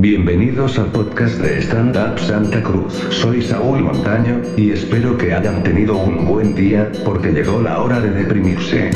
Bienvenidos al podcast de Stand Up Santa Cruz. Soy Saúl Montaño, y espero que hayan tenido un buen día, porque llegó la hora de deprimirse.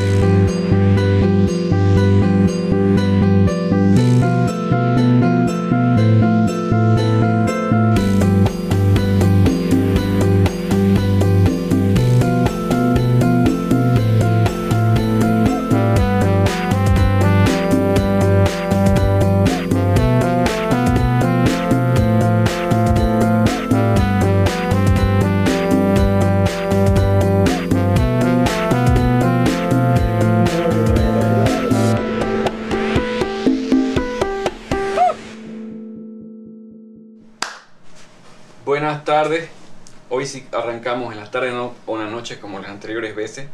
No, o en la noche como las anteriores veces.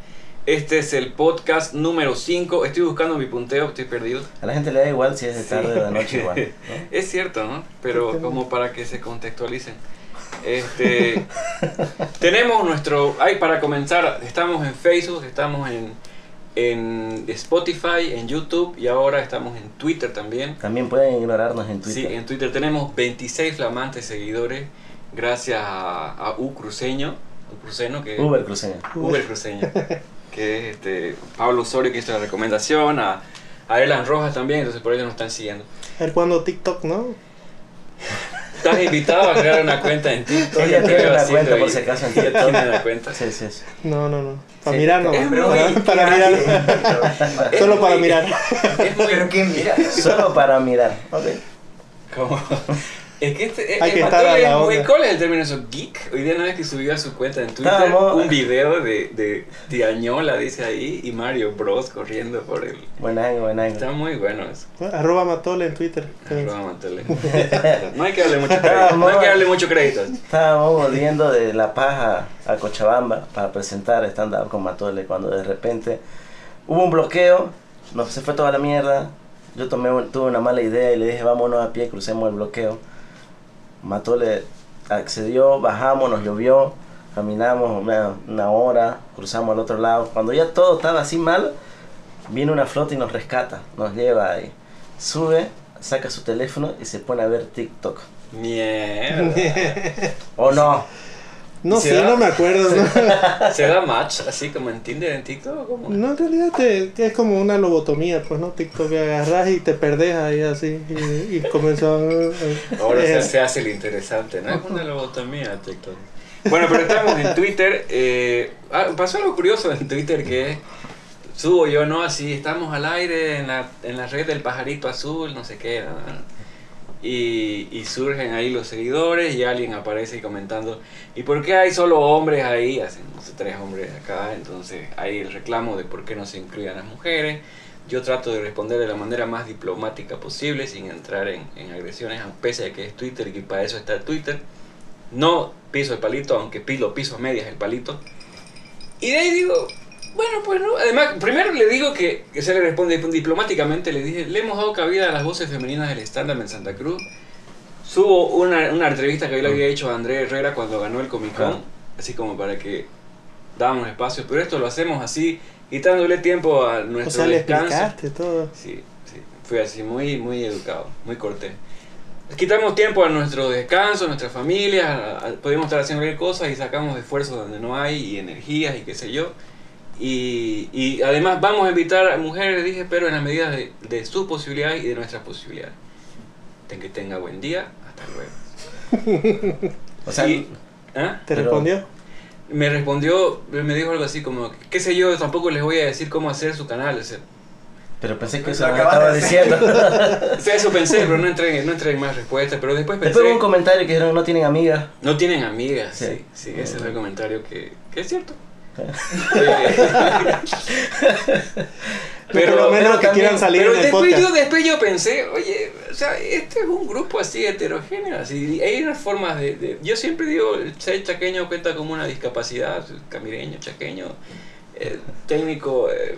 Este es el podcast número 5. Estoy buscando mi punteo, estoy perdido. A la gente le da igual si es de tarde o de noche igual. ¿no? Es cierto, ¿no? Pero como para que se contextualicen. Este, tenemos nuestro... Ay, para comenzar, estamos en Facebook, estamos en, en Spotify, en YouTube y ahora estamos en Twitter también. También pueden ignorarnos en Sí, Twitter. en Twitter tenemos 26 flamantes seguidores gracias a, a U Cruceño, Cruceño, que Uber cruceño. Uber Cruceño, que es este, Pablo Osorio que hizo la recomendación, a, a Erlan Rojas también, entonces por ello nos están siguiendo. A ver cuando TikTok, ¿no? Estás invitado a crear una cuenta en TikTok. Ella tiene una cuenta, por si acaso, en TikTok. tiene una cuenta. Sí, sí, sí. No, no, no. Para Sí. mirar no. Para, para mirar. Es Solo para mirar. Es muy... Pero qué mira. Solo para mirar. Ok. como- Es que este, Hay que estar a Mateo la es muy- onda. ¿Cuál es el término eso? Geek. Hoy día no es que subió a su cuenta en Twitter un video de, de Tiañola, dice ahí, y Mario Bros corriendo por el. Buen ángulo, buen Está ángulo. muy bueno eso. Arroba Matole en Twitter. Arroba Matele. No hay que darle mucho crédito. No hay que darle mucho crédito. Estábamos volviendo de La Paja a Cochabamba para presentar stand-up con Matole cuando de repente hubo un bloqueo, nos, se fue toda la mierda. Yo tomé, tuve una mala idea y le dije vámonos a pie, crucemos el bloqueo. Matole accedió, bajamos, nos llovió, caminamos una, una hora, cruzamos al otro lado. Cuando ya todo estaba así mal, viene una flota y nos rescata, nos lleva ahí. Sube, saca su teléfono y se pone a ver TikTok. Mierda. ¿O no? No ¿Se sé, da? no me acuerdo. ¿no? ¿Se da match así como en Tinder, en TikTok? o ¿Cómo? No, en realidad te- es como una lobotomía, pues, ¿no? TikTok agarras y te perdés ahí así. Y, y comenzó a- Ahora se, eh, se hace el interesante, ¿no? Es una lobotomía TikTok. Bueno, pero estamos en Twitter. eh, ah, pasó algo curioso en Twitter que subo yo, ¿no? Así, estamos al aire en la, en la red del pajarito azul, no sé qué. ¿no? Y, surgen ahí los seguidores y alguien aparece comentando, ¿y por qué hay solo hombres ahí? Hacen tres hombres acá, entonces hay el reclamo de por qué no se incluyen las mujeres. Yo trato de responder de la manera más diplomática posible, sin entrar en, en agresiones, pese a que es Twitter y que para eso está Twitter. No piso el palito, aunque piso, piso a medias el palito. Y de ahí digo, bueno, pues no. Además, primero le digo que, que se le responde diplomáticamente, le dije, le hemos dado cabida a las voces femeninas del stand-up en Santa Cruz. Subo una, una entrevista que yo le había hecho a André Herrera cuando ganó el Comic Con, Ah. así como para que dábamos espacio, pero esto lo hacemos así, quitándole tiempo a O nuestro sea, le descanso. explicaste todo. Sí, sí, fui así muy, muy educado, muy cortés. Quitamos tiempo a nuestro descanso, a nuestra familia, a- a- podemos estar haciendo cualquier cosa y sacamos esfuerzos donde no hay y energías y qué sé yo. Y, y además vamos a invitar a mujeres, dije, pero en la medida de, de sus posibilidades y de nuestras posibilidades. Ten que tenga buen día, hasta luego. O sea, Y- ¿ah? ¿Te Pero- respondió? Me respondió, me dijo algo así como, qué sé yo, tampoco les voy a decir cómo hacer su canal. O sea, pero pensé que Lo eso acabas estaba diciendo. o sea, eso pensé, pero no entré, no entré en más respuestas. Pero después pensé... Después hubo un comentario que dijeron no tienen amigas. No tienen amigas, sí, Sí. sí, ese es el comentario que, que es cierto. Pero, por lo menos que también- quieran salir pero en el después podcast. yo, después yo pensé, oye, o sea, este es un grupo así heterogéneo, así, hay unas formas de, de- Yo siempre digo, el ser chaqueño cuenta como una discapacidad, camireño, chaqueño, eh, técnico, eh,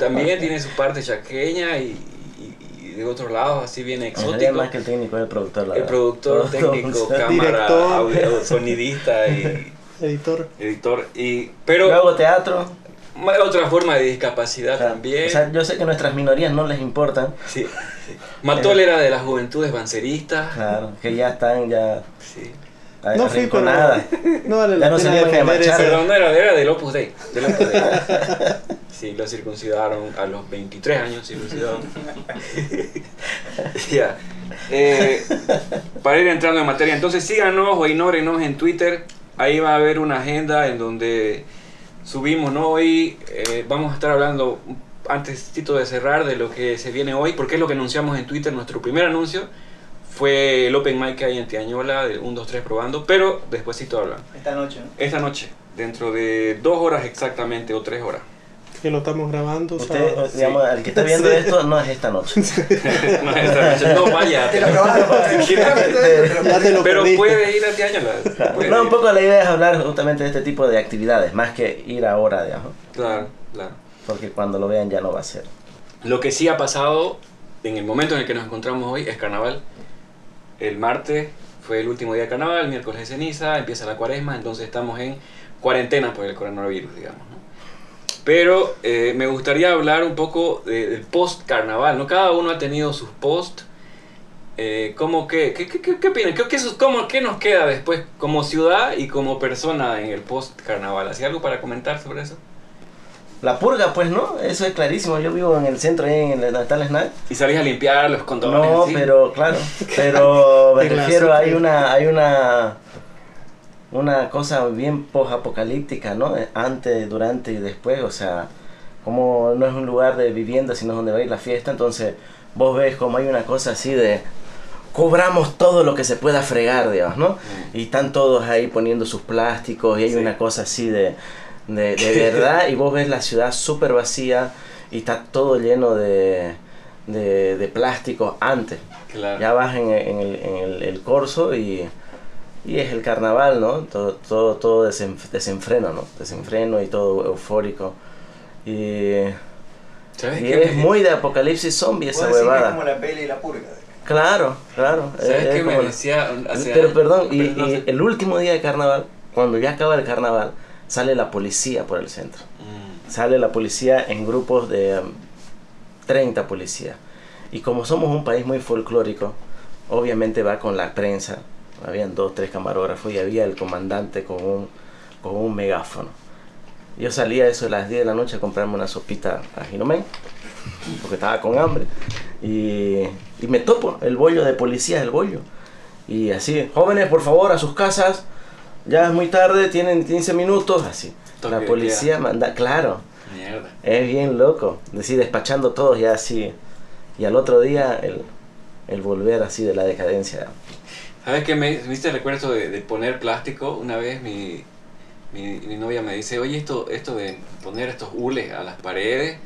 también tiene su parte chaqueña y, y- y de otros lados así bien realidad exótico. más que el técnico el productor. la El verdad. productor, técnico, cámara, audio, sonidista y Editor. editor. Y, pero Yo hago teatro. otra forma de discapacidad o sea, también. O sea, yo sé que nuestras minorías no les importan, sí. Matol era de las juventudes banceristas. Claro, que ya están ya Sí. No fui, pero arrinconadas. no vale Ya la no se pena defender marchar. ese. Perdón, no era, era del Opus Dei. Del Opus Dei. Sí, lo circuncidaron a los 23 años, circuncidaron. Ya. Eh, para ir entrando en materia, entonces síganos o ignórenos en Twitter. Ahí va a haber una agenda en donde subimos, ¿no? Hoy eh, vamos a estar hablando, antes de cerrar, de lo que se viene hoy, porque es lo que anunciamos en Twitter. Nuestro primer anuncio fue el Open Mic que hay en Tiañola, de 1, 2, 3 probando, pero despuésito hablan. Esta noche, ¿no? Esta noche, dentro de dos horas exactamente o tres horas. Que lo estamos grabando. Usted, sábado. digamos, el que está viendo Sí. esto no es esta noche. no, esta noche, no vaya. Te lo probaron. Pero puede ir a Tiañola. puede No, un poco la idea es hablar justamente de este tipo de actividades, más que ir ahora, digamos, Claro, claro. porque cuando lo vean ya no va a ser. Lo que sí ha pasado en el momento en el que nos encontramos hoy es carnaval. El martes fue el último día de carnaval, miércoles de ceniza, empieza la cuaresma, entonces estamos en cuarentena por el coronavirus, digamos. ¿no? Pero eh, me gustaría hablar un poco de- del post-carnaval, ¿no? Cada uno ha tenido sus post. Eh, ¿cómo que, qué, qué, qué, qué opinan? ¿Qué, cómo- qué nos queda después como ciudad y como persona en el post-carnaval? ¿Hacía algo para comentar sobre eso? La purga, pues, ¿no? Eso es clarísimo. Yo vivo en el centro, ahí en el Natal Snack. ¿Y salís a limpiar los condones? No, así? pero claro, pero me refiero, hay una, hay una, una cosa bien post-apocalíptica, ¿no? Eh, Antes, durante y después, o sea, como no es un lugar de vivienda, sino donde va a ir la fiesta, entonces vos ves como hay una cosa así de cobramos todo lo que se pueda fregar, digamos, ¿no? Mm. Y están todos ahí poniendo sus plásticos y hay Sí. una cosa así de, de, de verdad y vos ves la ciudad súper vacía y está todo lleno de, de, de plástico antes. Claro. Ya vas en, en el, en el, el corso y, y es el carnaval, ¿no? Todo, todo, todo desen- desenfreno, ¿no? Desenfreno y todo eufórico. Y, ¿Sabes y es muy de apocalipsis zombie esa que es huevada. como la peli y la purga. Claro, claro. ¿Sabes es- es qué me como- decía? Pero perdón, y, y el último día de carnaval, cuando ya acaba el carnaval, sale la policía por el centro. Mm, Sale la policía en grupos de um, 30 policías. Y como somos un país muy folclórico, obviamente va con la prensa. Habían dos, tres camarógrafos y había el comandante con un, con un megáfono. Yo salía eso a las 10 de la noche a comprarme una sopita a Ginomén, porque estaba con hambre. Y, y me topo el bollo de policía, el bollo. Y así, jóvenes, por favor, a sus casas. Ya es muy tarde, tienen 15 minutos, así. La policía manda, claro, Mierda. es bien loco. Decir, despachando todos ya así. Y al otro día el, el volver así de la decadencia. ¿Sabes qué? Me me hiciste el recuerdo de, de poner plástico. Una vez mi, mi, mi novia me dice, oye, esto, esto de poner estos hules a las paredes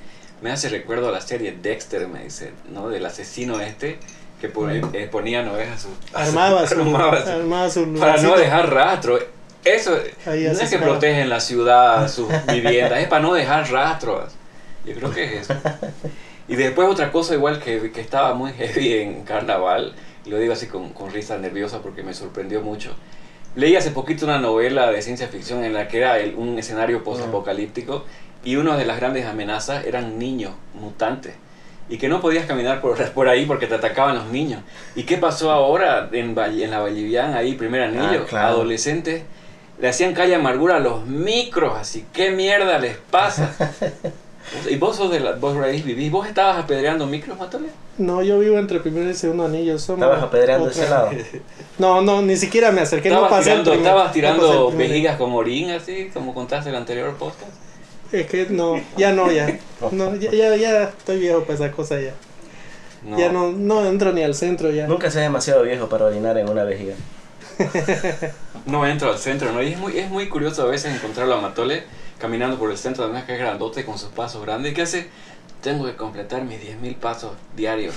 me hace recuerdo a la serie Dexter, me dice, ¿no? Del asesino este que pone- eh, ponía, ¿no ves? A su, Armaba su, armaba su- armaba su para no dejar rastro. Eso Ahí no es que protegen la ciudad, sus viviendas, es para no dejar rastros. Yo creo que es eso. Y después otra cosa igual que, que estaba muy heavy en carnaval, lo digo así con, con risa nerviosa porque me sorprendió mucho. Leí hace poquito una novela de ciencia ficción en la que era el- un escenario post-apocalíptico y una de las grandes amenazas eran niños mutantes y que no podías caminar por, por ahí porque te atacaban los niños. ¿Y qué pasó ahora en, en la Vallivian, ahí, primer anillo? Ah, claro. Adolescentes le hacían calle amargura a los micros, así, ¿qué mierda les pasa? y vos sos de la, vos ahí vivís, ¿vos estabas apedreando micros, Matole? No, yo vivo entre primero y segundo anillo. somos ¿Estabas apedreando otra- ese lado? No, no, ni siquiera me acerqué. No ¿Estabas pasé el tirando, primer- estabas no pasé tirando el primer- vejigas con orín, así, como contaste en el anterior podcast? Es que no, ya no, ya. No, ya, ya, ya estoy viejo para esa cosa ya. No. Ya no, no entro ni al centro ya. Nunca seas demasiado viejo para orinar en una vejiga. No entro al centro, ¿no? Y es muy, es muy curioso a veces encontrarlo a Matole caminando por el centro, además que es grandote con sus pasos grandes. ¿Qué hace? Tengo que completar mis 10.000 pasos diarios.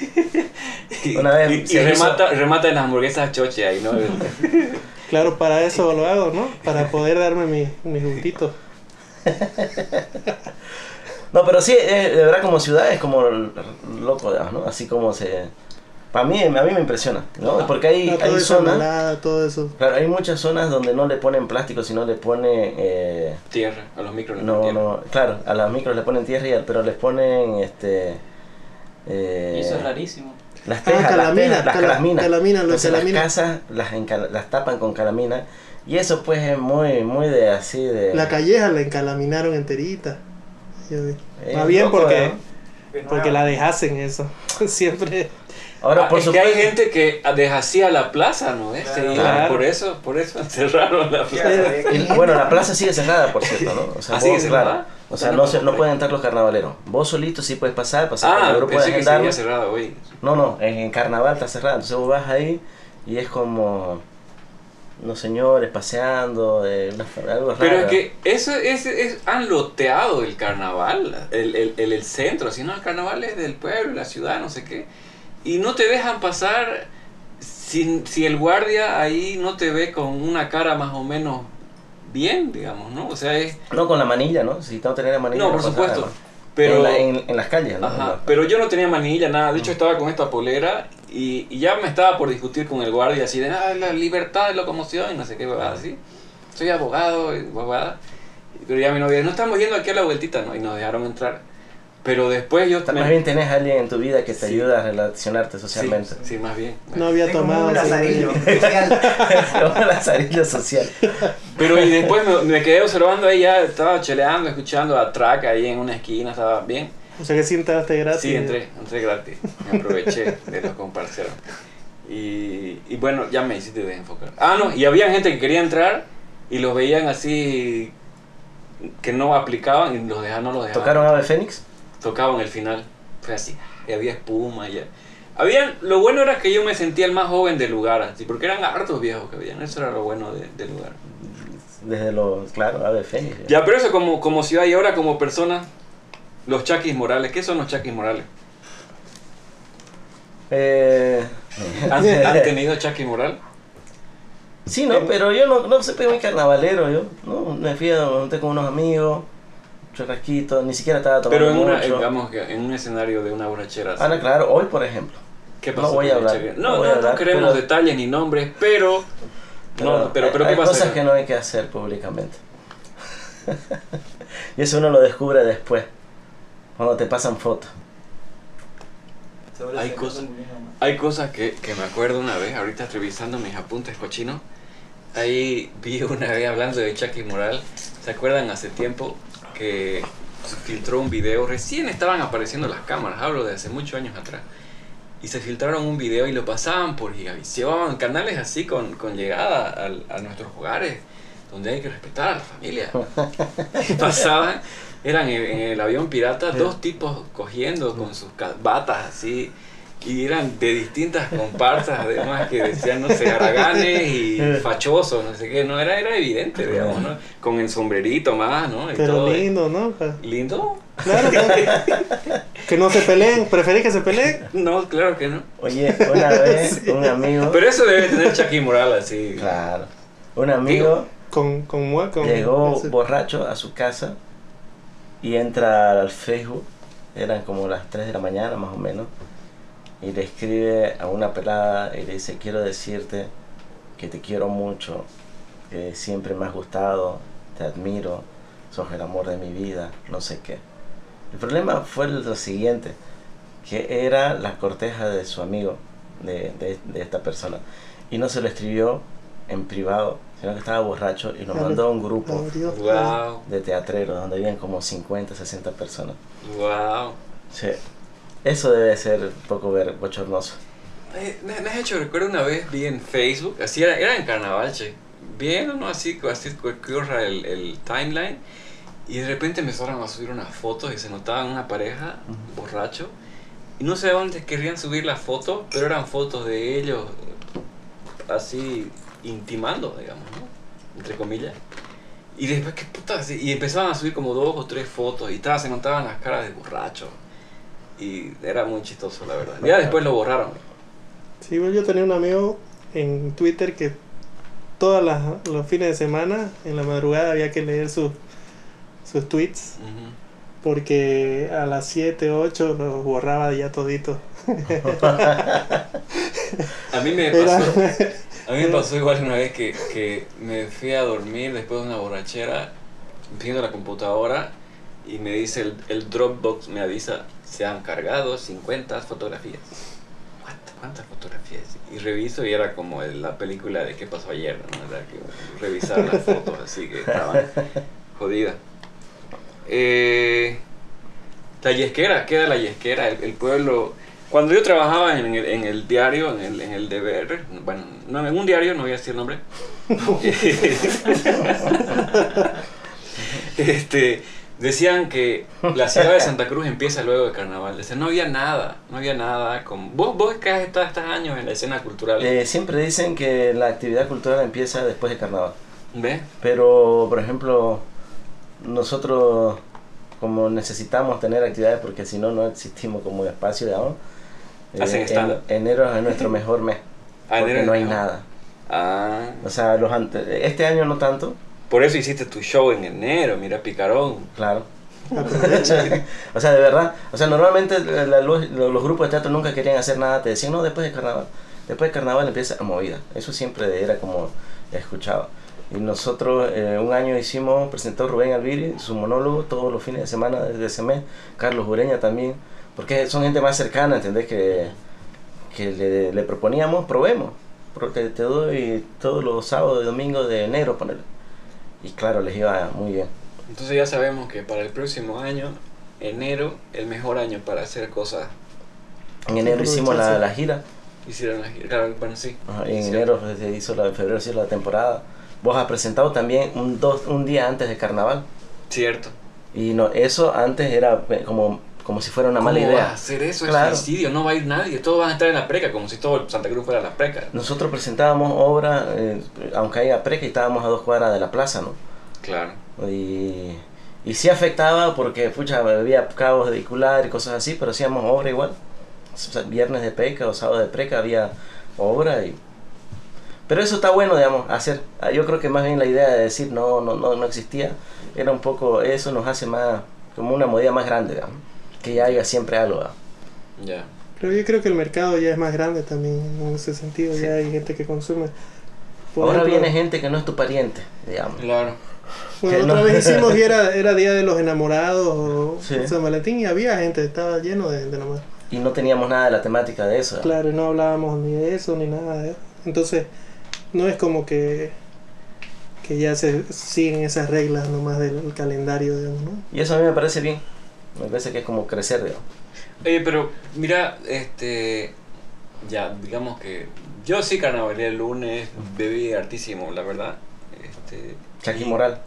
y, Una vez y- y se hizo- remata, remata en las hamburguesas choche ahí, ¿no? Claro, para eso lo hago, ¿no? Para poder darme mi, mi gustito. No, pero sí, eh, de verdad como ciudad es como loco, digamos, ¿no? Así como se... Para mí, a mí me impresiona, ¿no? Porque hay, No, todo hay zonas... todo eso. Claro, hay muchas zonas donde no le ponen plástico, sino le ponen... eh, Tierra, a los micros. le ponen no, tierra. no, claro, a las micros le ponen tierra, y al- pero les ponen este Eh, Y eso es rarísimo. Las Ah, tejas, las calamina, tejas, las cala- calaminas. calamina, Entonces, calamina. las casas las, encal- las tapan con calamina. Y eso pues es muy, muy de así de... La calleja la encalaminaron enterita. Yo. Eh, Más bien porque, ¿no? porque la dejasen eso. Siempre. Ahora, Ah, por es que supuesto... hay gente que deshacía la plaza, ¿no? Claro. Claro. Por eso, por eso cerraron la plaza. Y, bueno, la plaza sigue cerrada, por cierto, ¿no? O sea, ¿Ah, sigue vos, cerrada? claro. O sea, no, no, se, no, pueden entrar los carnavaleros. Vos solito sí puedes pasar, pasar Ah, el grupo de que cerrado, güey. No, no, en, en carnaval está cerrado. Entonces vos vas ahí y es como unos señores paseando, eh, una- algo raro. Pero es que eso es, es- han loteado el carnaval, el, el, el, el centro, si no el carnaval es del pueblo, la ciudad, no sé qué. Y no te dejan pasar si, si el guardia ahí no te ve con una cara más o menos bien, digamos, ¿no? O sea, es... No con la manilla, ¿no? Si no tenés la manilla. No, por supuesto. Pero... En, la- en- en las calles, ¿no? Ajá, pero yo no tenía manilla, nada. De hecho, estaba con esta polera y, y ya me estaba por discutir con el guardia así de ah, la libertad de locomoción y no sé qué, huevada así. Soy abogado y huevada. Pero ya mi novia, no estamos yendo aquí a la vueltita, ¿no? Y nos dejaron entrar. Pero después yo Más me- bien tenés a alguien en tu vida que te Sí. ayuda a relacionarte socialmente. Sí, sí, más bien. No había tomado. un lazarillo social. El lazarillo social. Pero y después me, me quedé observando ahí, ya estaba cheleando, escuchando a Track ahí en una esquina, estaba bien. O sea que sí entraste gratis. Sí, entré, entré gratis. Me aproveché de los comparceros. Y, y bueno, ya me hiciste desenfocar. Ah, no, y había gente que quería entrar y los veían así que no aplicaban y los dejaban, no los dejaban. ¿Tocaron Ave Fénix? Tocaban el final. Fue así. Y había espuma ya. Habían, lo bueno era que yo me sentía el más joven del lugar, así, porque eran hartos viejos que habían. Eso era lo bueno de- del lugar. Desde los, claro, Ave Fénix. Ya, pero eso como, como ciudad y ahora como persona, los chaquis morales. ¿Qué son los chaquis morales? Eh, ¿Han, han tenido chaquis moral? Sí, no, pero yo no, no soy muy carnavalero, yo. No, me fui a con unos amigos, churrasquito, ni siquiera estaba tomando Pero en, una, mucho. digamos que en un escenario de una borrachera. así. Ah, no, claro, hoy por ejemplo. ¿Qué no pasó voy a hablar, no No, voy no, a hablar, no queremos pero- detalles ni nombres, pero... No, pero, pero hay, ¿qué hay pasa? cosas que no hay que hacer públicamente. y eso uno lo descubre después, cuando te pasan fotos. Sobre Hay cosas-. Hay cosas que, que me acuerdo una vez, ahorita revisando mis apuntes cochinos, ahí vi una vez hablando de Chucky Moral, ¿se acuerdan hace tiempo que se filtró un video? Recién estaban apareciendo las cámaras, hablo de hace muchos años atrás. Y se filtraron un video y lo pasaban por Gigavisión, llevaban canales así con, con llegada al- a, nuestros hogares, donde hay que respetar a la familia. Pasaban, eran en, en el avión pirata, dos tipos cogiendo con sus batas así, y eran de distintas comparsas, además que decían, no sé, haraganes y fachosos, no sé qué, no, era, era evidente, digamos, ¿no? Con el sombrerito más, ¿no? Y Pero todo. lindo, ¿no? ¿Lindo? Claro, claro. que no se peleen. ¿Preferís que se peleen? No, claro que no. Oye, una vez un amigo, Pero eso debe tener Chucky Moral así. claro, un amigo Con, con, con llegó ese- borracho a su casa y entra al Facebook, eran como las 3 de la mañana más o menos, y le escribe a una pelada y le dice, quiero decirte que te quiero mucho, que siempre me has gustado, te admiro, sos el amor de mi vida, no sé qué. El problema fue lo siguiente, que era la corteja de su amigo, de, de- de esta persona, y no se lo escribió en privado, sino que estaba borracho y lo Claro. mandó a un grupo. Wow, de teatreros donde habían como 50, 60 personas. wow. Sí. Eso debe ser un poco ver, bochornoso. Me, me has hecho recuerdo una vez vi en Facebook, así era, era en carnaval, che. Bien, ¿no? Así, así corra el, el timeline. Y de repente empezaron a subir unas fotos y se notaban una pareja borracho. Y no sé dónde querían subir las fotos, pero eran fotos de ellos así intimando, digamos, ¿no? Entre comillas. Y después, ¿qué puta? así? Y empezaban a subir como dos o tres fotos y estaba, se notaban las caras de borracho. Y era muy chistoso, la verdad. Ya después lo borraron. Sí, bueno, yo tenía un amigo en Twitter que todos los fines de semana, en la madrugada, había que leer sus, sus tweets. Porque a las 7, 8 los borraba ya todito. A mí me Era- pasó, a mí me pasó igual una vez que, que me fui a dormir después de una borrachera, viendo la computadora y me dice el, el Dropbox, me avisa, se han cargado 50 fotografías. What? ¿Cuántas fotografías? Y reviso y era como la película de qué pasó ayer, ¿no? Era que revisar las fotos así que estaban jodidas. Eh, la yesquera, queda la yesquera, el, el pueblo. Cuando yo trabajaba en el, en el diario, en el, en el deber, bueno, no, en un diario, no voy a decir el nombre. este, decían que la ciudad de Santa Cruz empieza luego de carnaval. Decían, no había nada, no había nada. Como, vos, vos que has estado estos años en la escena cultural, Eh, siempre dicen que la actividad cultural empieza después de carnaval. ¿ves? Pero, por ejemplo, nosotros como necesitamos tener actividades porque si no, no existimos como espacio, digamos. eh, Hacen en- enero es nuestro mejor mes. Ah, Porque no hay nada. Ah, O sea, los ante- este año no tanto, por eso hiciste tu show en enero, mira, picarón. claro. O sea, de verdad. O sea, normalmente los, grupos de teatro nunca querían hacer nada. Te decían, no, después de carnaval. Después de carnaval empieza movida. Eso siempre era como escuchaba. Y nosotros eh, un año hicimos, presentó Rubén Alviri su monólogo todos los fines de semana desde ese mes. Carlos Ureña también. Porque son gente más cercana, ¿entendés? Que, que le, le proponíamos, probemos. Pro- Te, te doy todos los sábados y domingos de enero, ponerle. Y claro, les iba muy bien. Entonces ya sabemos que para el próximo año, enero, el mejor año para hacer cosas. En enero hicimos la, la gira. Hicieron la gira. Claro, bueno, sí. Ajá, y en enero pues, se hizo la, en febrero se hizo la temporada. Vos has presentado también un, dos, un día antes de carnaval. Cierto. Y no, eso antes era eh, como, como si fuera una mala ¿Cómo vas a idea. hacer eso? Claro. Es suicidio, no va a ir nadie. Todos van a estar en la preca, como si todo Santa Cruz fuera la preca. Nosotros presentábamos obra, eh, aunque haya preca, y estábamos a dos cuadras de la plaza, ¿no? Claro. Y, y sí afectaba porque, pucha, había cabos vehicular y cosas así, pero hacíamos obra igual. Viernes de preca o sábado de preca había obra y... Pero eso está bueno, digamos, hacer. Ah, Yo creo que más bien la idea de decir no, no, no, no existía, era un poco, eso nos hace más, como una movida más grande, digamos. Que ya haya siempre algo. Ya. Pero yo creo que el mercado ya es más grande también en ese sentido. Sí. Ya hay gente que consume. Por Ahora ejemplo, viene gente que no es tu pariente, digamos. Claro. Bueno, otra no- vez hicimos y era, era Día de los Enamorados o Sí. San Valentín y había gente, estaba lleno de, de nomás. Y no teníamos nada de la temática de eso. Claro, y no hablábamos ni de eso ni nada de eso. Entonces, no es como que, que ya se siguen esas reglas nomás del calendario, digamos, ¿no? Y eso a mí me parece bien. Me parece que es como crecer, digamos. Oye, pero mira, este. Ya, digamos que. Yo sí carnavalé el lunes, bebí hartísimo, la verdad. Este, y- Moral.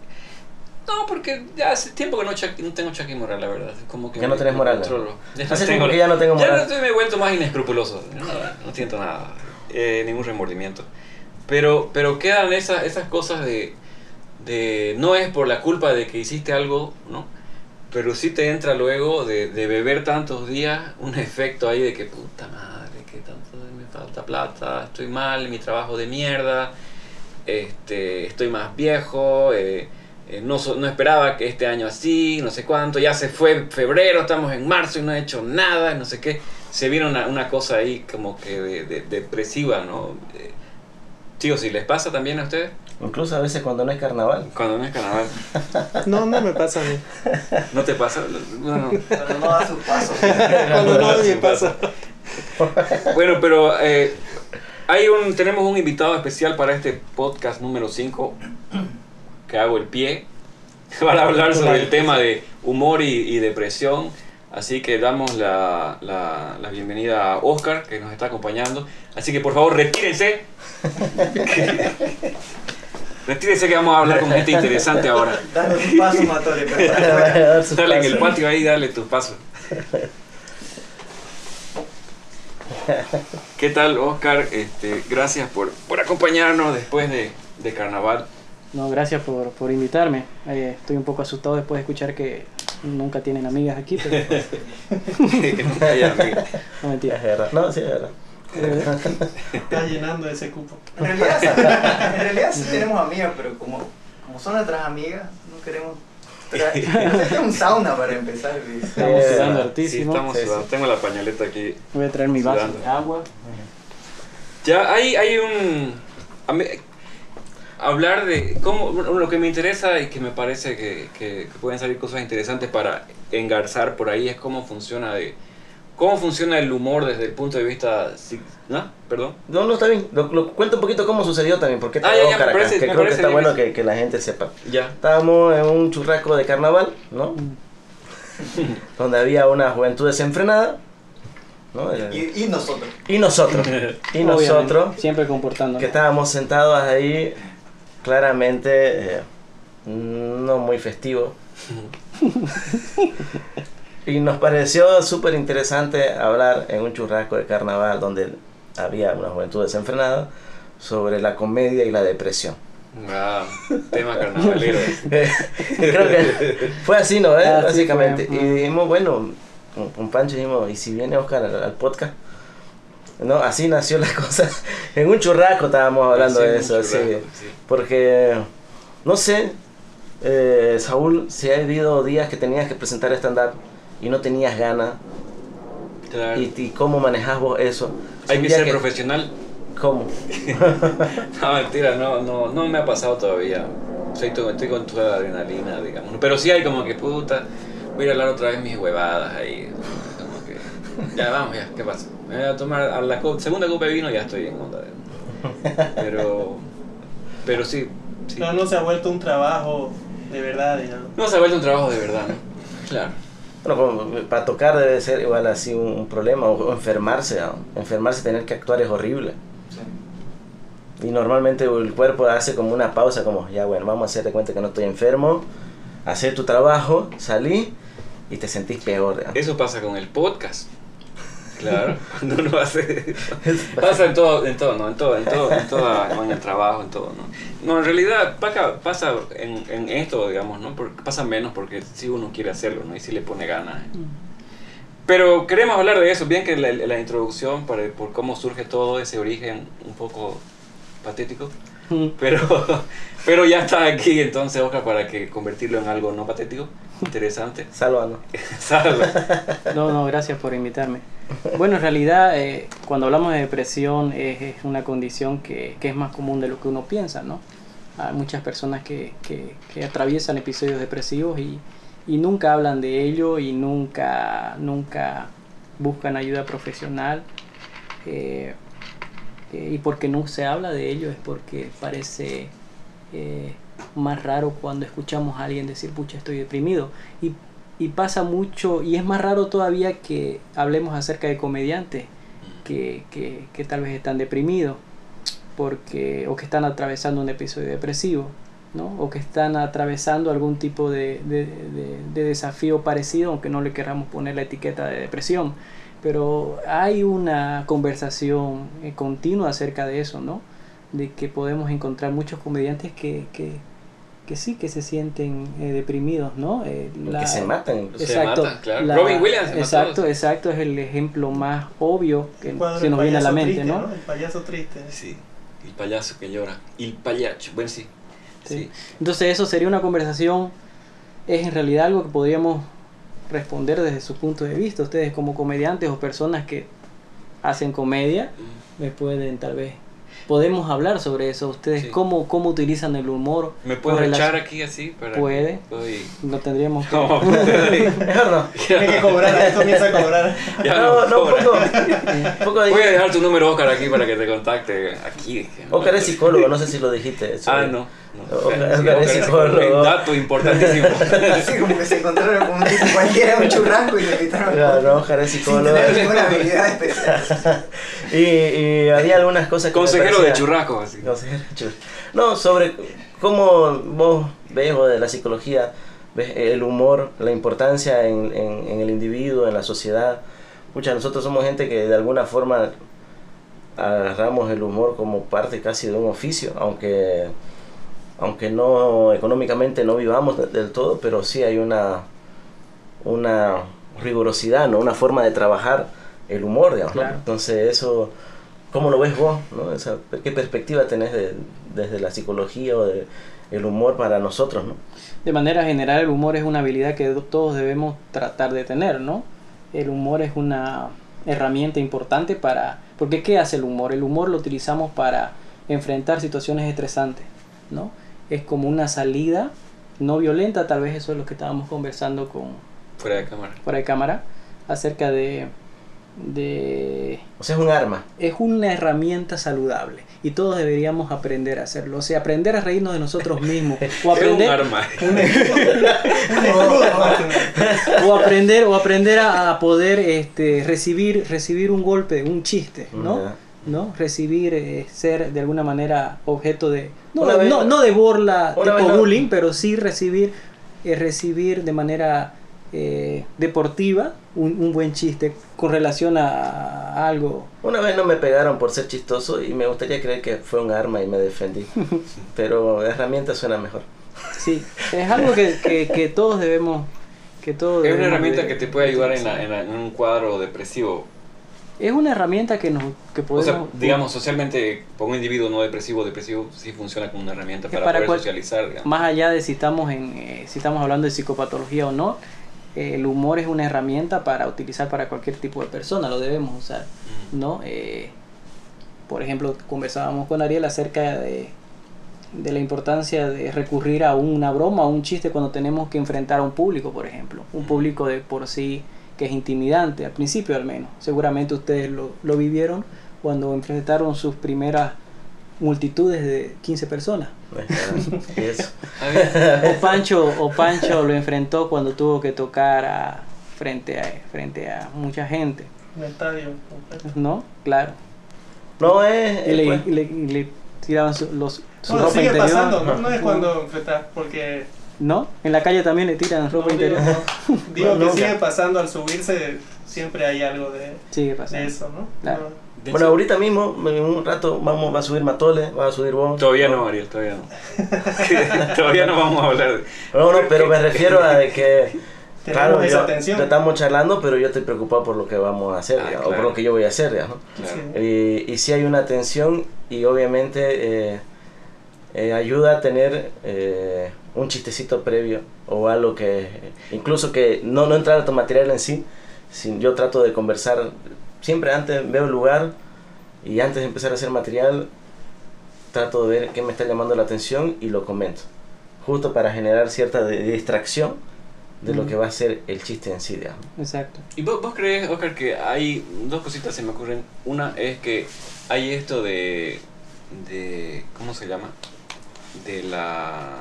No, porque ya hace tiempo que no, no tengo Chucky moral, la verdad. Como que Ya no tenés moral. Ya no Hace tengo- tiempo que ya no tengo Ya moral. no estoy- me he vuelto más inescrupuloso. No, no siento nada. eh, ningún remordimiento. Pero, pero quedan esas, esas cosas de, de. No es por la culpa de que hiciste algo, ¿no? Pero sí te entra luego de, de beber tantos días un efecto ahí de que puta madre, que tanto me falta plata, estoy mal, mi trabajo de mierda, este, estoy más viejo, eh, eh, no, no esperaba que este año así, no sé cuánto, ya se fue febrero, estamos en marzo y no he hecho nada, no sé qué. Se vino una, cosa ahí como que de, de- depresiva, ¿no? Eh, Chicos, ¿si les pasa también a ustedes? Incluso a veces cuando no es carnaval. Cuando no es carnaval. No, no me pasa a mí. ¿No te pasa? Bueno, Pero no da su paso. Cuando no me pasa. Bueno, pero eh, hay un, tenemos un invitado especial para este podcast número 5 que hago el pie para hablar sobre el tema de humor y, y depresión. Así que damos la, la- la bienvenida a Oscar que nos está acompañando. Así que por favor retírense. retírense que vamos a hablar con gente interesante ahora. Dale tu paso, prepárate. Dale en el patio ahí, dale tus pasos. ¿Qué tal, Oscar? Este, gracias por, por acompañarnos después de, de carnaval. No, gracias por, por invitarme. Eh, estoy un poco asustado después de escuchar que nunca tienen amigas aquí, pero no Es mentira. verdad. No, sí, es verdad. Eh, Estás llenando ese cupo. En realidad, sí- en realidad sí tenemos amigas, pero como, como son nuestras amigas, no queremos. traer- Es un sauna para empezar. estamos sudando sí, Sí, hartísimo. estamos Sí, sí. sudando. Tengo la pañaleta aquí. Voy a traer mi vaso Sudando. de agua. Ya hay, hay un... a mí- hablar de cómo lo que me interesa y que me parece que, que- que pueden salir cosas interesantes para engarzar por ahí es cómo funciona de cómo funciona el humor desde el punto de vista ¿no? Perdón. No, no, está bien. Lo, lo- cuento un poquito cómo sucedió también, porque Ah, ya, ya, Caracas, parece- que creo que está bien bueno que, que la gente sepa. Ya. Estábamos en un churrasco de carnaval, ¿no? Donde había una juventud desenfrenada, ¿no? Y, y nosotros. Y nosotros, y Obviamente, nosotros, Siempre comportándonos. que estábamos sentados ahí, claramente eh, no muy festivo. y nos pareció súper interesante hablar en un churrasco de carnaval donde había una juventud desenfrenada sobre la comedia y la depresión. Ah, tema carnavalero. Creo que fue así, ¿no? eh? Ah, sí, Básicamente. fue. Y dijimos, bueno, con, con Pancho dijimos, ¿y si viene Oscar al, al podcast? No, así nació la cosa. En un churrasco estábamos hablando Sí, de eso, sí. Porque, no sé, eh, Saúl, si ha habido días que tenías que presentar stand-up y no tenías ganas, Claro. y, y cómo manejas vos eso. Hay que ser profesional. ¿Cómo? No, mentira, no, no, no me ha pasado todavía. Soy to- estoy con toda la adrenalina, digamos. Pero sí hay como que, puta, voy a hablar otra vez mis huevadas ahí. Como que, ya, vamos, ya, ¿qué pasa? Me voy a tomar a la co- segunda copa de vino, ya estoy en onda. de- Pero, pero sí, sí. Pero no se ha vuelto un trabajo de verdad, digamos. No se ha vuelto un trabajo de verdad, ¿no? Claro. Bueno, como para tocar debe ser igual así un, un problema, o, o enfermarse, ¿no? enfermarse, tener que actuar es horrible. Sí. Y normalmente el cuerpo hace como una pausa, como, ya bueno, vamos a hacerte cuenta que no estoy enfermo, hacer tu trabajo, salí y te sentís peor. ¿no? Eso pasa con el podcast. Claro, cuando uno hace... Pasa en todo, en todo, ¿no? En todo, en todo, en todo, en el trabajo, en todo, ¿no? No, en realidad pasa, pasa en, en esto, digamos, ¿no? Porque pasa menos porque si uno quiere hacerlo, ¿no? Y si le pone ganas. Pero queremos hablar de eso, bien que la, la introducción, para, por cómo surge todo ese origen un poco patético. Mm. Pero, pero ya está aquí entonces, Oscar, para que convertirlo en algo no patético, interesante. Sálvanos. Salva. No, no, gracias por invitarme. Bueno, en realidad, eh, cuando hablamos de depresión, es, una condición que, es más común de lo que uno piensa, ¿no? Hay muchas personas que, atraviesan episodios depresivos y, y nunca hablan de ello y nunca, nunca buscan ayuda profesional. Eh, eh, y porque no se habla de ello es porque parece eh, más raro cuando escuchamos a alguien decir, pucha, estoy deprimido. Y, y pasa mucho, y es más raro todavía que hablemos acerca de comediantes que, que, que tal vez están deprimidos porque, o que están atravesando un episodio depresivo. ¿no? o que están atravesando algún tipo de, de, de- de desafío parecido, aunque no le queramos poner la etiqueta de depresión. Pero hay una conversación eh, continua acerca de eso, ¿no? De que podemos encontrar muchos comediantes que, que, que sí, que se sienten eh, deprimidos, ¿no? Eh, la- Que se matan. incluso. Se matan, claro. Robin Williams se Exacto, exacto, es el ejemplo más obvio que se nos viene a la mente, triste, ¿no? El payaso triste. Sí, el payaso que llora. El payacho, bueno, sí. Sí. Sí. Entonces eso sería una conversación, es en realidad algo que podríamos responder desde su punto de vista. Ustedes como comediantes o personas que hacen comedia, me pueden tal vez, podemos hablar sobre eso. Ustedes Sí. cómo, cómo utilizan el humor. ¿Me puedo echar aquí así? Para Puede. No tendríamos que... No, no. Tiene que cobrar, ahí comienza a cobrar. ya no, no, cobra. poco, poco de... Voy a dejar tu número, Oscar, aquí para que te contacte. Aquí. Oscar es psicólogo, no sé si lo dijiste. Ah, no. No. Oscar- Sí, es psicólogo. Un dato importantísimo. Así como que se encontraron con un tipo cualquiera un churrasco y le invitaron Claro, no, Oscar es sin psicólogo. tener ninguna habilidad especial. y, y había algunas cosas que Consejero de parecía- churrasco, así. Consejero de churrasco. No, sobre cómo vos ves o de la psicología, ves el humor, la importancia en, en- en el individuo, en la sociedad. Pucha, nosotros somos gente que de alguna forma agarramos el humor como parte casi de un oficio, aunque aunque no económicamente no vivamos de- del todo, pero sí hay una una rigurosidad, ¿no? Una forma de trabajar el humor, digamos, ¿no? Claro. Entonces eso ¿Cómo lo ves vos? ¿no? ¿Qué perspectiva tenés de- desde la psicología o de el humor para nosotros? ¿no? De manera general, el humor es una habilidad que todos debemos tratar de tener, ¿no? El humor es una herramienta importante para... Porque ¿qué hace el humor? El humor lo utilizamos para enfrentar situaciones estresantes. ¿no? Es como una salida no violenta, tal vez eso es lo que estábamos conversando con Fuera de cámara. fuera de cámara acerca de de O sea, es un arma. es una herramienta saludable y todos deberíamos aprender a hacerlo, o sea, aprender a reírnos de nosotros mismos o Es un aprender arma. o aprender o aprender a, a poder este recibir recibir un golpe, un chiste, ¿no? ¿No? Recibir, eh, ser de alguna manera objeto de... No, vez- no, no de burla tipo no- bullying, pero sí recibir, eh, recibir de manera eh, deportiva un, un buen chiste con relación a, a algo. Una vez no me pegaron por ser chistoso y me gustaría creer que fue un arma y me defendí. Pero herramienta suena mejor. Sí, es algo que, que, que todos debemos... Que todos Es una debemos herramienta de- que te puede ayudar en, la- utilizar. en, la- en un cuadro depresivo. Es una herramienta que nos que O podemos... sea, digamos, socialmente, para un individuo no depresivo, depresivo sí funciona como una herramienta para, para poder cual- socializar. digamos. más allá de si estamos en eh, si estamos hablando de psicopatología o no eh, el humor es una herramienta para utilizar para cualquier tipo de persona lo debemos usar no Eh, por ejemplo conversábamos con Ariel acerca de de la importancia de recurrir a una broma o un chiste cuando tenemos que enfrentar a un público por ejemplo un público de por sí que es intimidante al principio al menos seguramente ustedes lo, lo vivieron cuando enfrentaron sus primeras multitudes de 15 personas eso. Ver, o Pancho, o Pancho lo enfrentó cuando tuvo que tocar a, frente, a, frente a mucha gente, Un estadio completo. ¿no? Claro. No es. Y le, pues, y le, tiraban su, los, su Bueno, ropa sigue interior. pasando, ¿no? No es cuando enfrentas, porque ¿No? En la calle también le tiran no, ropa digo, interior. no, digo No, que sigue pasando al subirse, siempre hay algo de, Sigue de pasando. eso, ¿no? Claro. No. de bueno, hecho, ahorita mismo, en un rato, vamos, va a subir Matole, va a subir vos. Todavía no, Ariel, todavía no. todavía no vamos a hablar de... No, no, pero me refiero a de que. Claro, esa yo- tensión. estamos charlando, pero yo estoy preocupado por lo que vamos a hacer, Ah, ya, o por lo que yo voy a hacer, ya, ¿no? Claro. Y, y sí hay una tensión y obviamente eh, eh, ayuda a tener eh, un chistecito previo o algo que, incluso que no, no entrar a tu material en sí, sin, yo trato de conversar, siempre antes veo el lugar y antes de empezar a hacer material, trato de ver qué me está llamando la atención y lo comento, justo para generar cierta de- distracción de lo que va a ser el chiste en sí, digamos. Exacto. ¿Y vos, vos crees, Oscar, que hay dos cositas se me ocurren? Una es que hay esto de, de ¿cómo se llama? De la,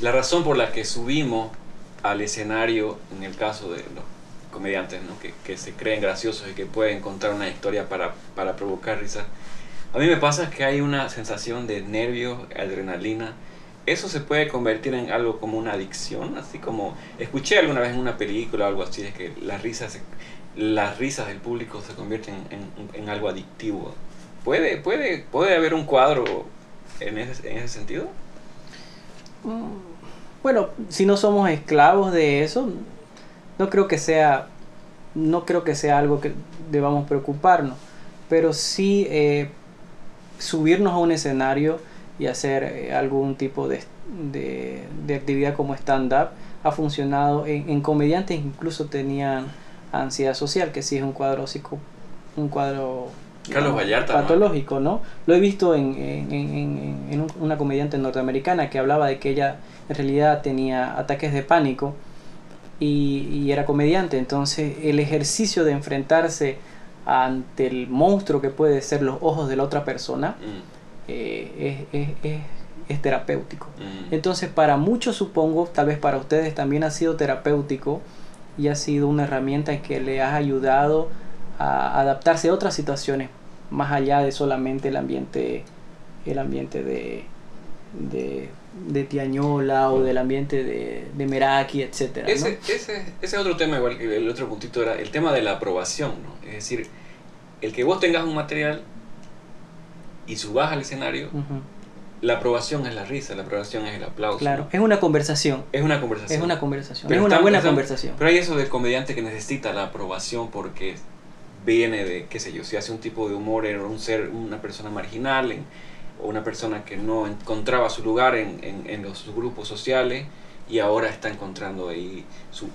la razón por la que subimos al escenario, en el caso de los comediantes, ¿no? que, que se creen graciosos y que pueden contar una historia para, para provocar risa. A mí me pasa que hay una sensación de nervios, adrenalina. Eso se puede convertir en algo como una adicción, así como escuché alguna vez en una película o algo así, de que las risas, las risas del público se convierten en, en algo adictivo. ¿Puede, puede, ¿Puede haber un cuadro en ese, en ese sentido? Mm, Bueno, si no somos esclavos de eso, no creo que sea, no creo que sea algo que debamos preocuparnos, pero sí eh, subirnos a un escenario y hacer eh, algún tipo de, de, de actividad como stand-up ha funcionado en, en comediantes incluso tenían ansiedad social que sí es un cuadro psico, un cuadro Carlos Vallarta, ¿no? patológico no lo he visto en, en, en- en- en un- una comediante norteamericana que hablaba de que ella en realidad tenía ataques de pánico y, y era comediante entonces el ejercicio de enfrentarse ante el monstruo que puede ser los ojos de la otra persona Mm, eh, es, es- es- es terapéutico. mm. Entonces, para muchos supongo, tal vez para ustedes también ha sido terapéutico y ha sido una herramienta que le ha ayudado a adaptarse a otras situaciones más allá de solamente el ambiente el ambiente de de, de Tiañola o del ambiente de, de Meraki, etcétera, ¿no? Ese, ese, ese otro tema, igual que el otro puntito, era el tema de la aprobación, ¿no? Es decir, el que vos tengas un material y subas al escenario, la aprobación es la risa, la aprobación es el aplauso. Claro, ¿no? es una conversación, Es una conversación. es una conversación, Pero es una buena conversación. Pero hay eso del comediante que necesita la aprobación porque viene de, qué sé yo, si hace un tipo de humor, era un ser, una persona marginal en- o una persona que no encontraba su lugar en, en, en los grupos sociales y ahora está encontrando ahí su,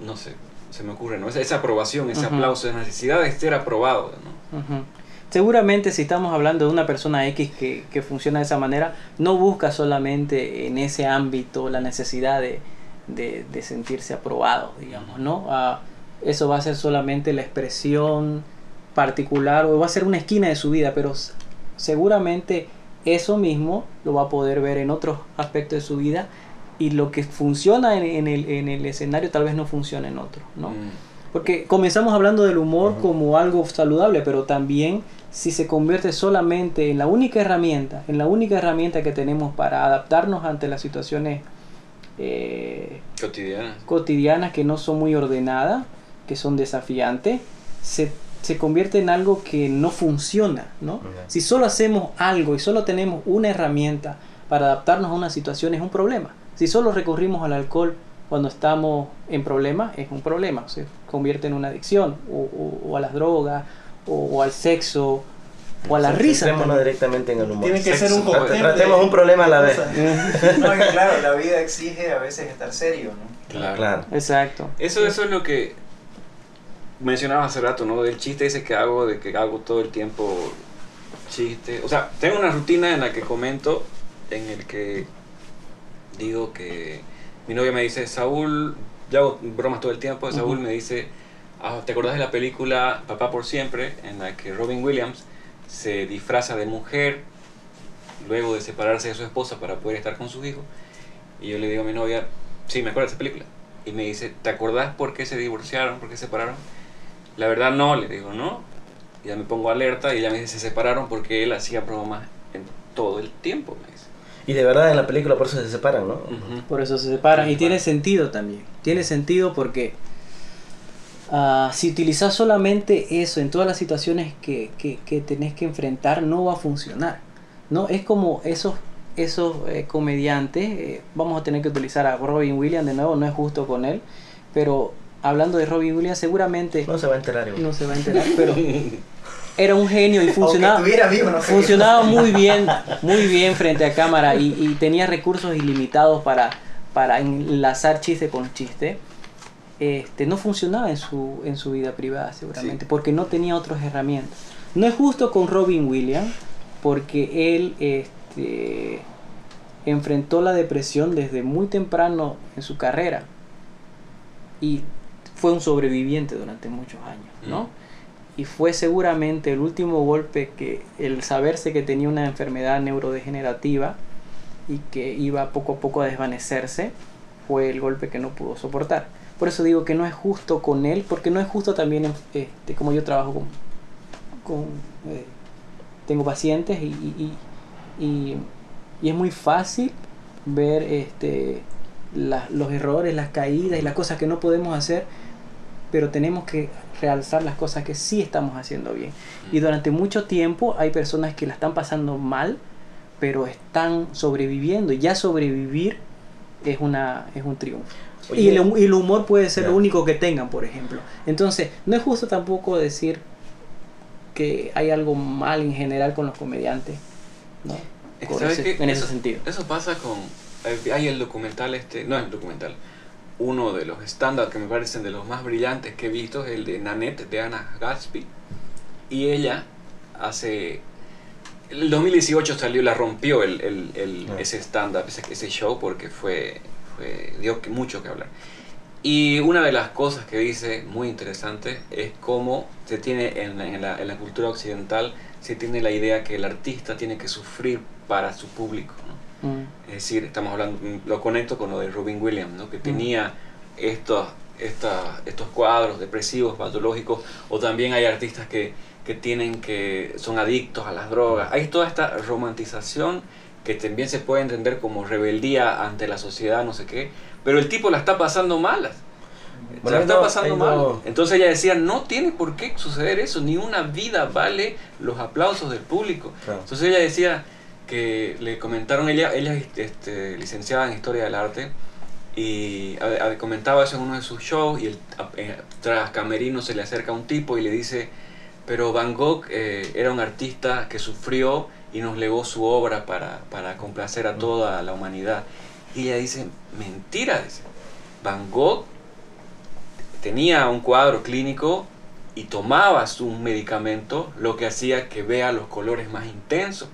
no sé, se me ocurre, ¿no? Esa, esa aprobación, ese aplauso, esa necesidad de ser aprobado, ¿no? Seguramente si estamos hablando de una persona X que, que funciona de esa manera, no busca solamente en ese ámbito la necesidad de, de, de sentirse aprobado, digamos, ¿no? Ah, eso va a ser solamente la expresión particular o va a ser una esquina de su vida, pero seguramente eso mismo lo va a poder ver en otros aspectos de su vida y lo que funciona en, en el, en el escenario tal vez no funcione en otro, ¿no? Mm. Porque comenzamos hablando del humor como algo saludable, pero también si se convierte solamente en la única herramienta, en la única herramienta que tenemos para adaptarnos ante las situaciones eh, Cotidiana. cotidianas que no son muy ordenadas, que son desafiantes, se, se convierte en algo que no funciona, ¿no? Si solo hacemos algo y solo tenemos una herramienta para adaptarnos a una situación es un problema. Si solo recurrimos al alcohol cuando estamos en problemas, es un problema. Se convierte en una adicción, o, o- o a las drogas, o, o al sexo, o a la risa. Directamente en el humor. Tiene que ser un Tratemos un problema a la vez. No, claro, la vida exige a veces estar serio, ¿no? Claro. Claro. Exacto. Eso, eso es lo que mencionaba hace rato, ¿no? Del chiste ese que hago, de que hago todo el tiempo chiste. O sea, tengo una rutina en la que comento, en el que digo que mi novia me dice, Saúl, yo hago bromas todo el tiempo, Saúl me dice, "Ah, ¿te acordás de la película Papá por Siempre? En la que Robin Williams se disfraza de mujer luego de separarse de su esposa para poder estar con sus hijos. Y yo le digo a mi novia, sí, me acuerdo de esa película. Y me dice, ¿te acordás por qué se divorciaron? ¿Por qué se separaron? La verdad no, le digo, ¿no? Y ya me pongo alerta y ella me dice, se separaron porque él hacía bromas en todo el tiempo, me dice. Y de verdad en la película por eso se separan, ¿no? Por eso se separan. Se Y tiene sentido también. Tiene sentido porque ah, si utilizas solamente eso en todas las situaciones que, que, que tenés que enfrentar, no va a funcionar. ¿no? Es como esos, esos eh, comediantes. eh, vamos a tener que utilizar a Robin Williams de nuevo, no es justo con él. Pero hablando de Robin Williams, seguramente No se va a enterar igual. no se va a enterar. Pero era un genio y funcionaba. Estuviera vivo, no sé funcionaba muy bien, muy bien frente a cámara y, y tenía recursos ilimitados para, para enlazar chiste con chiste. Este, no funcionaba en su, en su vida privada seguramente, Sí. porque no tenía otras herramientas. No es justo con Robin Williams, porque él este, enfrentó la depresión desde muy temprano en su carrera y fue un sobreviviente durante muchos años, ¿no? Mm. Y fue seguramente el último golpe que el saberse que tenía una enfermedad neurodegenerativa y que iba poco a poco a desvanecerse, fue el golpe que no pudo soportar. Por eso digo que no es justo con él, porque no es justo también, este, como yo trabajo con, con eh, tengo pacientes y, y, y, es muy fácil ver este, la- los errores, las caídas y las cosas que no podemos hacer, pero tenemos que realzar las cosas que sí estamos haciendo bien. Y durante mucho tiempo hay personas que la están pasando mal, pero están sobreviviendo. Y ya sobrevivir es, una, es un triunfo. Oye, y, el, hum- y el humor puede ser lo único que tengan, por ejemplo. Entonces, no es justo tampoco decir que hay algo mal en general con los comediantes. ¿no? Es que, Por ¿sabes ese- en ese Eso- sentido. Eso pasa con... eh, Hay el documental este... No es el documental. Uno de los estándares que me parecen de los más brillantes que he visto es el de Nanette, de Anna Gatsby. Y ella hace... El 2018 salió, la rompió el, el- el- Ah. ese stand-up, ese, ese show, porque fue, fue dio que- mucho que hablar. Y una de las cosas que dice muy interesante es cómo se tiene en la, en la- en la cultura occidental, se tiene la idea que el artista tiene que sufrir para su público. ¿no? Mm. Es decir, estamos hablando, mm, lo conecto con lo de Robin Williams, ¿no? que tenía estos, estos cuadros depresivos, patológicos, o también hay artistas que, que tienen que son adictos a las drogas. Hay toda esta romantización que también se puede entender como rebeldía ante la sociedad, no sé qué, pero el tipo la está pasando malas. Bueno, la está no, pasando mal. no- Entonces ella decía, no tiene por qué suceder eso, ni una vida vale los aplausos del público. Claro. Entonces ella decía que le comentaron, ella, ella es este, licenciada en Historia del Arte, y comentaba eso en uno de sus shows, y el, eh, tras Camerino se le acerca un tipo y le dice, pero Van Gogh eh, era un artista que sufrió y nos legó su obra para, para complacer a toda la humanidad. Y ella dice, mentira, dice. Van Gogh tenía un cuadro clínico y tomabas un medicamento, lo que hacía que vea los colores más intensos.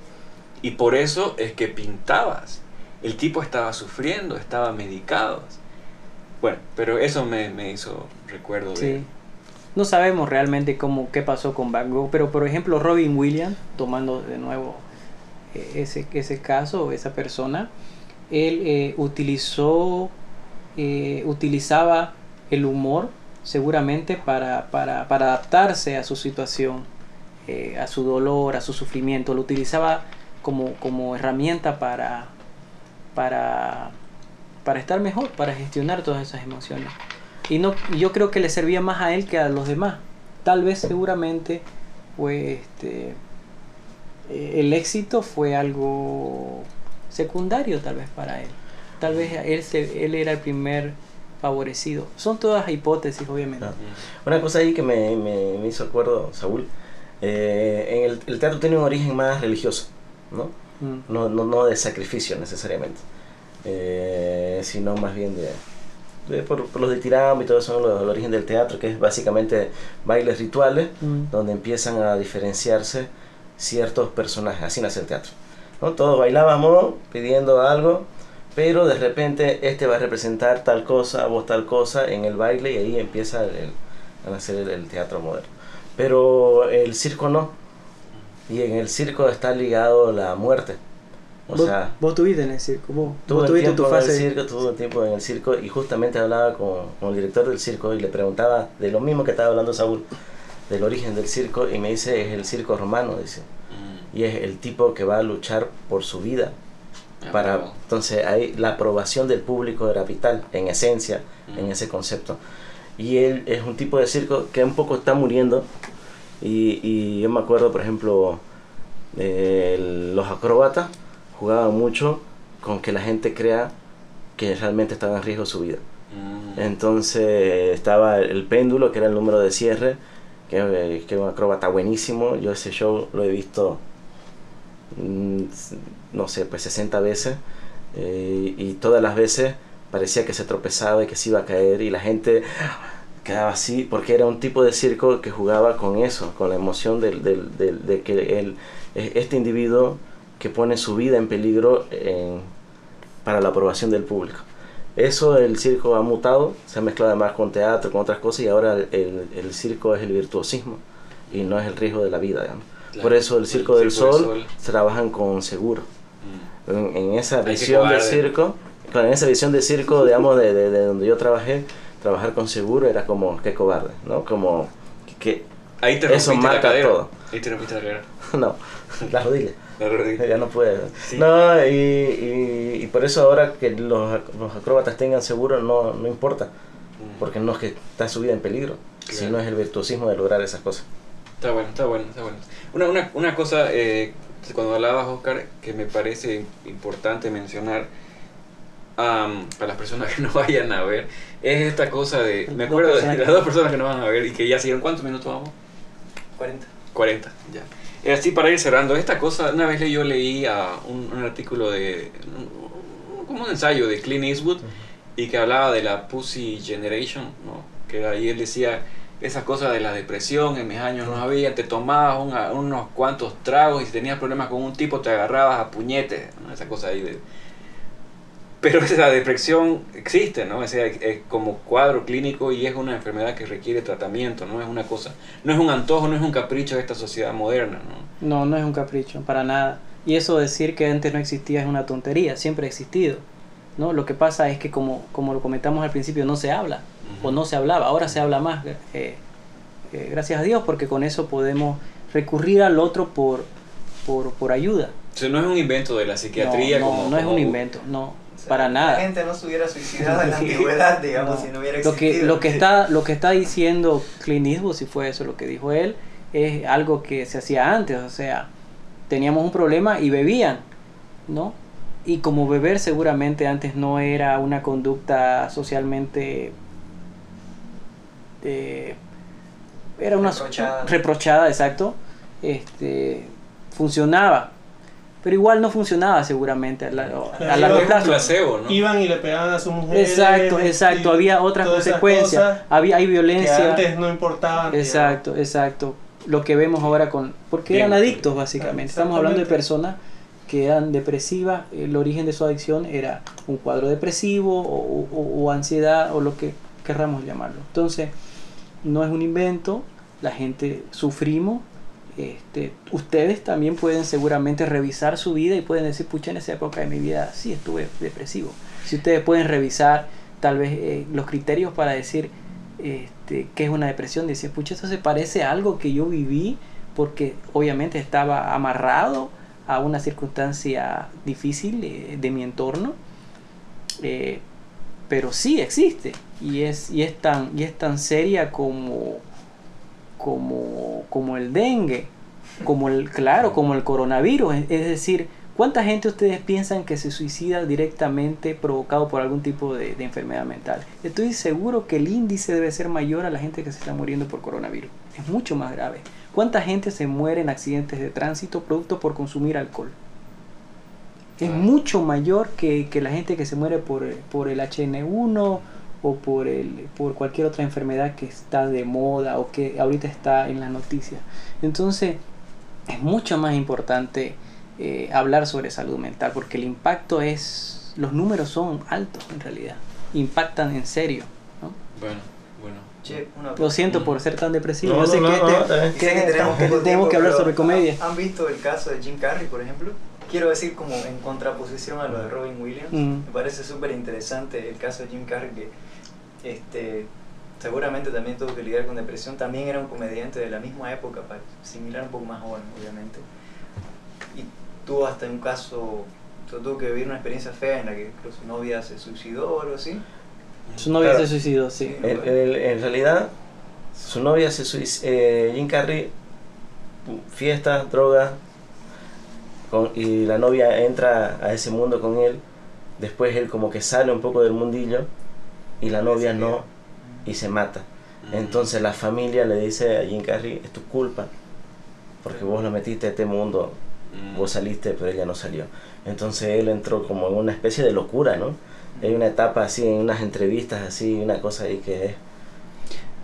Y por eso es que pintabas. El tipo estaba sufriendo, estaba medicado. Bueno, pero eso me, me hizo recuerdo de... No sabemos realmente cómo, qué pasó con Van Gogh, pero por ejemplo Robin Williams, tomando de nuevo eh, ese, ese caso, esa persona, él eh, utilizó, eh, utilizaba el humor seguramente para, para, para adaptarse a su situación, a su dolor, a su sufrimiento, lo utilizaba como, como herramienta para, para, para estar mejor, para gestionar todas esas emociones. Y no, yo creo que le servía más a él que a los demás. Tal vez seguramente fue este, eh, el éxito fue algo secundario tal vez para él. Tal vez él, él era el primer favorecido. Son todas hipótesis, obviamente. Una cosa ahí que me, me, me hizo acuerdo, Saúl, eh, en el teatro tiene un origen más religioso, ¿no? Mm. No, no, no de sacrificio necesariamente, eh, sino más bien de, de- por, por los de Tiramo y todo eso, lo- el origen del teatro, que es básicamente bailes rituales, Mm. donde empiezan a diferenciarse ciertos personajes, así nace el teatro. ¿no? Todos bailábamos pidiendo algo, pero de repente este va a representar tal cosa, vos tal cosa en el baile y ahí empieza el- a nacer el, el teatro moderno. Pero el circo no, y en el circo está ligado la muerte. O vos, sea, vos tuviste en el circo, vos, Tuve vos tuviste tu tiempo en el fase. circo, tuve un tiempo en el circo y justamente hablaba con, con el director del circo y le preguntaba de lo mismo que estaba hablando Saúl, del origen del circo y me dice es el circo romano, dice, Mm. y es el tipo que va a luchar por su vida. Ah, Para, bravo. entonces ahí la aprobación del público era vital, en esencia, en Mm. ese concepto. Y él es un tipo de circo que un poco está muriendo. Y, y yo me acuerdo, por ejemplo, eh, los acróbatas jugaban mucho con que la gente crea que realmente estaba en riesgo su vida. Mm. Entonces estaba el péndulo, que era el número de cierre, que, que es un acróbata buenísimo. Yo ese show lo he visto, mm, no sé, pues 60 veces. eh, y todas las veces parecía que se tropezaba y que se iba a caer y la gente quedaba así porque era un tipo de circo que jugaba con eso, con la emoción del, del- del- de que el, este individuo que pone su vida en peligro en- para la aprobación del público. Eso el circo ha mutado, se ha mezclado además con teatro, con otras cosas y ahora el, el- el circo es el virtuosismo y no es el riesgo de la vida. digamos. Claro. Por eso el El Circo del Circo del Sol, Sol. trabajan con seguro. Mm. En, en esa que visión de circo, con esa visión de circo, digamos, de, de- de donde yo trabajé, trabajar con seguro era como, qué cobarde, ¿no? Como que, Ahí te Eso la marca cadera. todo. Ahí te rompiste la cadera. no, las rodillas. La rodilla. Ya no puede. Sí. No, y, y, y por eso ahora que los, los acróbatas tengan seguro no, no importa, Mm. porque no es que está su vida en peligro, Claro. sino es el virtuosismo de lograr esas cosas. Está bueno, está bueno, está bueno. Una, una, una cosa, eh, cuando hablabas, Oscar, que me parece importante mencionar am, para las personas que no vayan a ver, es esta cosa de... Me acuerdo de las dos personas que no van a ver y que ya siguieron. ¿Cuántos minutos vamos? 40. 40, ya. Eh, Así para ir cerrando, esta cosa, una vez yo leí a un, un artículo de, como un ensayo de Clint Eastwood y que hablaba de la Pussy Generation, ¿no? que ahí él decía esas cosas de la depresión, en mis años no había, te tomabas una- unos cuantos tragos y si tenías problemas con un tipo te agarrabas a puñetes, ¿no? esa cosa ahí de... Pero esa depresión existe, ¿no? O sea, es como cuadro clínico y es una enfermedad que requiere tratamiento, no es una cosa, no es un antojo, no es un capricho de esta sociedad moderna, ¿no? No, no es un capricho, para nada. Y eso decir que antes no existía es una tontería, siempre ha existido. ¿no? Lo que pasa es que como, como lo comentamos al principio, no se habla o no se hablaba, ahora se habla más, eh, eh, gracias a Dios, porque con eso podemos recurrir al otro por, por, por ayuda. O sea, no es un invento de la psiquiatría no, no, como... no es como- un invento, no, sea, para La nada. gente no se hubiera suicidado en la antigüedad, digamos, No. si no hubiera Lo existido. que, lo que está lo que está diciendo Clint Eastwood, si fue eso lo que dijo él, es algo que se hacía antes, o sea, teníamos un problema y bebían, ¿no? Y como beber seguramente antes no era una conducta socialmente eh, era una Reprochada. reprochada, exacto, este funcionaba. Pero igual no funcionaba seguramente a, la- a largo plazo. placebo, ¿no? Iban y le pegaban a su mujer. Exacto, exacto, había otras consecuencias, había hay Que violencia. antes no importaban. Exacto, exacto. Lo que vemos ahora con... Porque Bien. eran adictos básicamente. Estamos hablando de personas que eran depresivas. El origen de su adicción era un cuadro depresivo o, o- o ansiedad o lo que querramos llamarlo. Entonces, no es un invento. La gente sufrimos. Este, ustedes también pueden seguramente revisar su vida y pueden decir, pucha, en esa época de mi vida sí estuve depresivo. Si ustedes pueden revisar tal vez eh, los criterios para decir este, qué es una depresión, decir, pucha, eso se parece a algo que yo viví porque obviamente estaba amarrado a una circunstancia difícil eh, de mi entorno. Eh, pero sí existe y es, y es, tan, y es tan seria como, como, como el dengue, como el, claro, como el coronavirus. Es, es decir, ¿cuánta gente ustedes piensan que se suicida directamente provocado por algún tipo de, de enfermedad mental? Estoy seguro que el índice debe ser mayor a la gente que se está muriendo por coronavirus. Es mucho más grave. ¿Cuánta gente se muere en accidentes de tránsito producto por consumir alcohol? Es Ah. mucho mayor que, que la gente que se muere por, por el HN1 o por, el, por cualquier otra enfermedad que está de moda o que ahorita está en las noticias. Entonces, es mucho más importante eh, hablar sobre salud mental porque el impacto es, los números son altos en realidad, impactan en serio. ¿no? Bueno, bueno. Che, una Lo siento por ser tan depresivo. No, sé no, que, no, te- que que tenemos que tenemos que hablar sobre comedia. ¿Han visto el caso de Jim Carrey, por ejemplo? Quiero decir como en contraposición a lo de Robin Williams. Mm. Me parece súper interesante el caso de Jim Carrey que este, seguramente también tuvo que lidiar con depresión. También era un comediante de la misma época, similar un poco más joven, obviamente. Y tuvo hasta un caso, tuvo que vivir una experiencia fea en la que creo su novia se suicidó o algo así. Su novia Claro. se suicidó, sí. En, realidad, su novia se suic- eh, Jim Carrey, fiesta, droga, con- y la novia entra a ese mundo con él. Después él como que sale un poco del mundillo y la novia no y se mata. Entonces la familia le dice a Jim Carrey, es tu culpa, porque vos lo metiste a este mundo, Mm. vos saliste, pero ella no salió. Entonces él entró como en una especie de locura, ¿no? Hay una etapa así, en unas entrevistas así, una cosa ahí que es...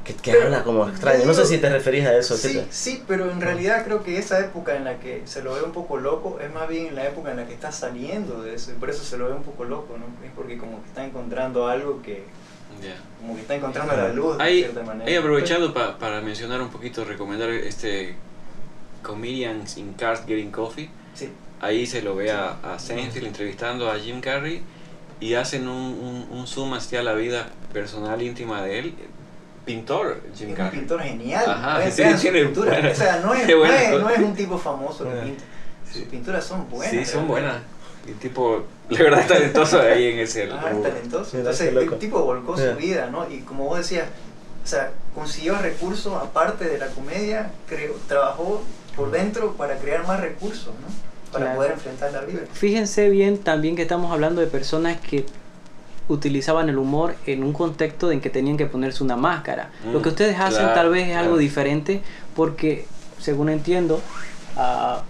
Que, que Pero, habla como extraño. No sé si te referís a eso. Sí, sí, pero en realidad creo que esa época en la que se lo ve un poco loco es más bien en la época en la que está saliendo de eso y por eso se lo ve un poco loco, ¿no? Es porque como que está encontrando algo que Ya. como que está encontrando la luz de Ahí, cierta manera. ahí aprovechando pa- para mencionar un poquito, recomendar este Comedians in Cars Getting Coffee. Sí. Ahí se lo ve a, a Seinfeld entrevistando a Jim Carrey y hacen un, un, un zoom hacia la vida personal íntima de él. Pintor Jim Es un Carrey. pintor genial. Ajá, Vean- sí, vean su tiene pintura. buena- O sea, no es, no, es, no es un tipo famoso que Ah. pinta. Sí. Sus pinturas son buenas. Sí, son buenas. Y tipo, la verdad es talentoso ahí en ese Ah, es rubro. talentoso. Mira, Entonces el tipo volcó su vida, ¿no? Y como vos decías, o sea, consiguió recursos aparte de la comedia, creó, trabajó por dentro para crear más recursos, ¿no? Para Claro. poder enfrentar la vida. Fíjense bien también que estamos hablando de personas que utilizaban el humor en un contexto en que tenían que ponerse una máscara. Mm, Lo que ustedes hacen claro, tal vez es algo diferente porque, según entiendo, ah,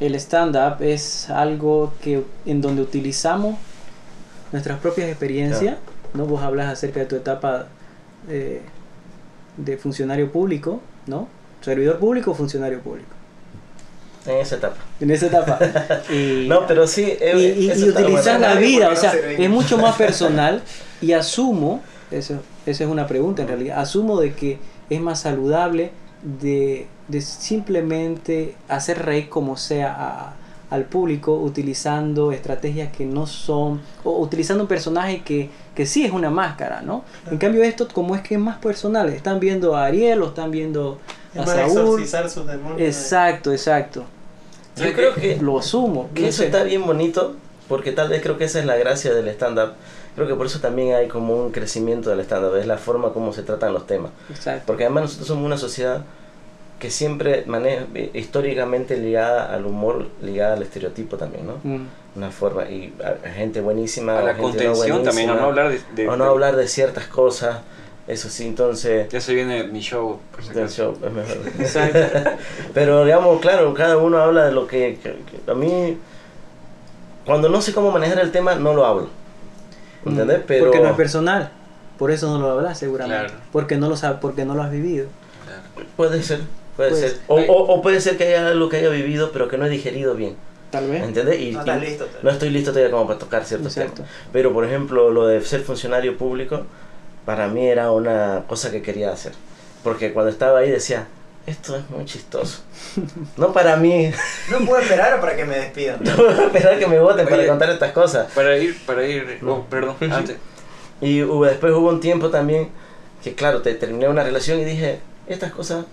el stand-up es algo que en donde utilizamos nuestras propias experiencias. ¿no? Vos hablas acerca de tu etapa eh, de funcionario público, ¿no? Servidor público o funcionario público. En esa etapa. En esa etapa. Y- No, pero sí. eh, y, y- eso utilizar la vida, o sea, es mucho más personal y asumo, eso, esa es una pregunta en realidad, asumo de que es más saludable de, de simplemente hacer reír como sea a- al público utilizando estrategias que no son, o utilizando un personaje que, que sí es una máscara, ¿no? En cambio esto como es que es más personal, están viendo a Ariel o están viendo a Saúl. exorcizar sus demonios. Exacto, exacto. Yo creo que, Lo asumo. que no eso sé. está bien bonito, porque tal vez creo que esa es la gracia del stand-up. Creo que por eso también hay como un crecimiento del stand-up, es la forma como se tratan los temas. Exacto. Porque además nosotros somos una sociedad que siempre maneja, históricamente ligada al humor, ligada al estereotipo también, ¿no? Mm. Una forma, y a- a gente buenísima, A la gente no contención también, a no buenísima, hablar de... de- o no de- hablar de ciertas cosas. Eso sí, entonces... Ya se viene mi show, por si del show, es mejor. Exacto. Pero digamos, claro, cada uno habla de lo que, que- que a mí, cuando no sé cómo manejar el tema, no lo hablo. ¿Entendés? Pero Porque no es personal. Por eso no lo hablas seguramente. Claro. Porque no lo sabes, porque no lo has vivido. Claro. puede ser, puede Puede ser. O, o- o puede ser que haya algo que haya vivido, pero que no he digerido bien. Tal vez. ¿Entendés? Y, No y listo no estoy listo todavía como para tocar ciertos Exacto. temas. Pero, por ejemplo, lo de ser funcionario público, para mí era una cosa que quería hacer. Porque cuando estaba ahí decía, esto es muy chistoso. No para mí, No puedo esperar para que me despidan. no puedo esperar que me voten para contar estas cosas. Para ir, para ir, oh, perdón, antes. Y hubo- después hubo un tiempo también que, claro, te terminé una relación y dije, estas cosas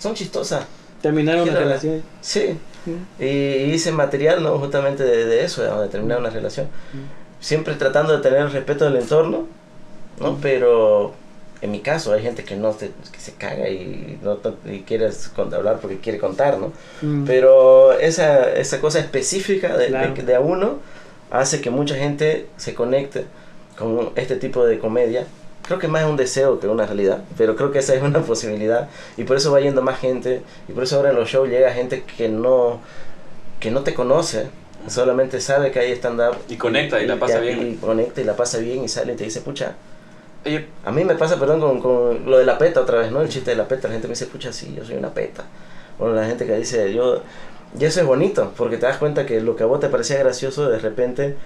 son chistosas. Terminaron una relación. Sí. Mm. Y hice material, ¿no? Justamente de, de eso, de terminar una relación. Siempre tratando de tener el respeto del entorno, ¿no? Pero en mi caso hay gente que no se, que se caga y no y quiere hablar porque quiere contar, ¿no? Mm. Pero esa, esa cosa específica de, Claro. de, de a uno hace que mucha gente se conecte con este tipo de comedia. Creo que más es un deseo que una realidad, pero creo que esa es una posibilidad y por eso va yendo más gente y por eso ahora en los shows llega gente que no que no te conoce, solamente sabe que hay stand-up Y conecta y la pasa bien. Y conecta y la pasa bien y sale y te dice, pucha, A mí me pasa, perdón, con, con lo de la peta otra vez, ¿no? El chiste de la peta, la gente me dice, pucha, sí, yo soy una peta. O la gente que dice, yo... Y eso es bonito, porque te das cuenta que lo que a vos te parecía gracioso, de repente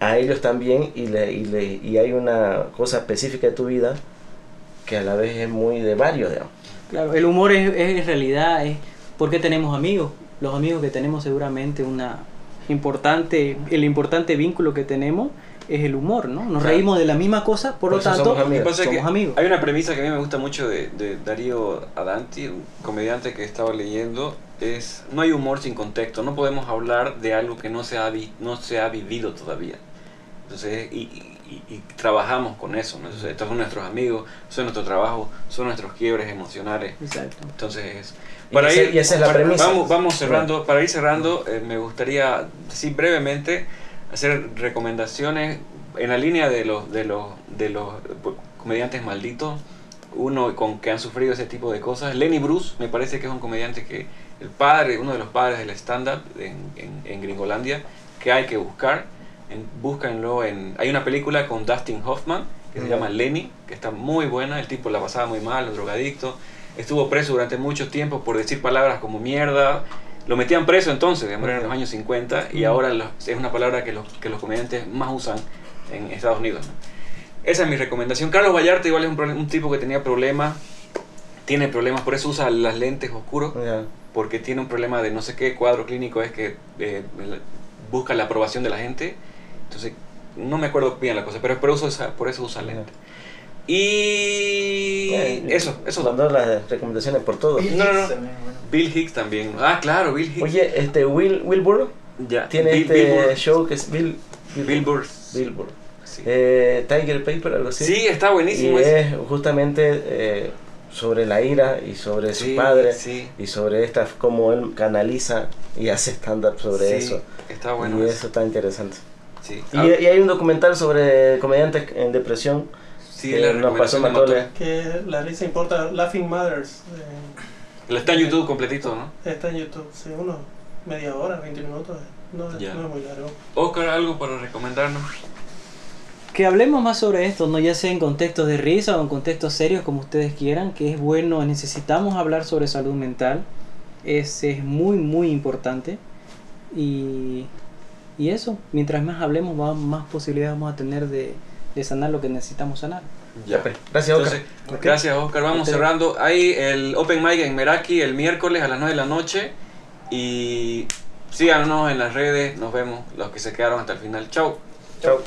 a ellos también, y, le, y, le, y hay una cosa específica de tu vida que a la vez es muy de varios, digamos. Claro, el humor es, es realidad es porque tenemos amigos. Los amigos que tenemos seguramente una importante, el importante vínculo que tenemos es el humor, ¿no? Nos Claro. reímos de la misma cosa, por, Por lo tanto, somos amigos. pasa es somos que amigos. Hay una premisa que a mí me gusta mucho de, de Darío Adanti, un comediante que estaba leyendo, es no hay humor sin contexto, no podemos hablar de algo que no se ha, vi- no se ha vivido todavía. Entonces, y, y- y- y trabajamos con eso, ¿no? Entonces, estos son nuestros amigos, son nuestro trabajo, son nuestros quiebres emocionales. Exacto. Entonces, Y ese- y esa es la para- premisa. Vamos, vamos cerrando. Para ir cerrando, eh, me gustaría decir brevemente hacer recomendaciones en la línea de los de los de los comediantes malditos. Uno con que han sufrido ese tipo de cosas. Lenny Bruce me parece que es un comediante que el padre, uno de los padres del stand-up en, en, en Gringolandia, que hay que buscar. En, búscanlo en. Hay una película con Dustin Hoffman que se Mm. llama Lenny, que está muy buena. El tipo la pasaba muy mal, un drogadicto. Estuvo preso durante mucho tiempo por decir palabras como mierda. Lo metían preso entonces, digamos, en los años 50, y ahora los- es una palabra que los, que los comediantes más usan en Estados Unidos. ¿no? Esa es mi recomendación. Carlos Vallarta igual es un, tipo que tenía problemas, tiene problemas, por eso usa las lentes oscuros, porque tiene un problema de no sé qué cuadro clínico es que eh, busca la aprobación de la gente. Entonces, no me acuerdo bien la cosa, pero por eso usa, por eso usa lentes. Y eso, eso. Mandó las recomendaciones por todo. Bill No, no, no. Hicks también, bueno. Bill Hicks también. Ah, claro, Bill Hicks. Oye, este Will Wilbur ya. tiene Bill- este Billboard. show que es Bill Billboard. Billboard. Sí. Eh, Tiger Paper, algo así. Sí, está buenísimo Y es justamente eh, sobre la ira y sobre Sí, su padre sí. y sobre esta cómo él canaliza y hace stand-up sobre Sí, eso. Está bueno. y ese. eso está interesante. Sí. Y, Ah, y hay un documental sobre comediantes en depresión. Sí, que la nos pasó Matole. Que la risa importa, Laughing Mothers. eh, Está en YouTube completito, ¿no? está en YouTube, sí, unos media hora, 20 minutos. No, Ya. no es muy largo. Oscar, ¿algo para recomendarnos? Que hablemos más sobre esto, no ya sea en contextos de risa o en contextos serios como ustedes quieran, que es bueno, necesitamos hablar sobre salud mental, es, es muy muy importante y, y eso, mientras más hablemos va- más posibilidades vamos a tener de, de sanar lo que necesitamos sanar. Ya. Gracias, Oscar. Entonces. Gracias, Oscar. Vamos Ok. cerrando. Hay el Open Mic en Meraki el miércoles a las 9 de la noche. Y síganos en las redes. Nos vemos los que se quedaron hasta el final. Chau. Chao.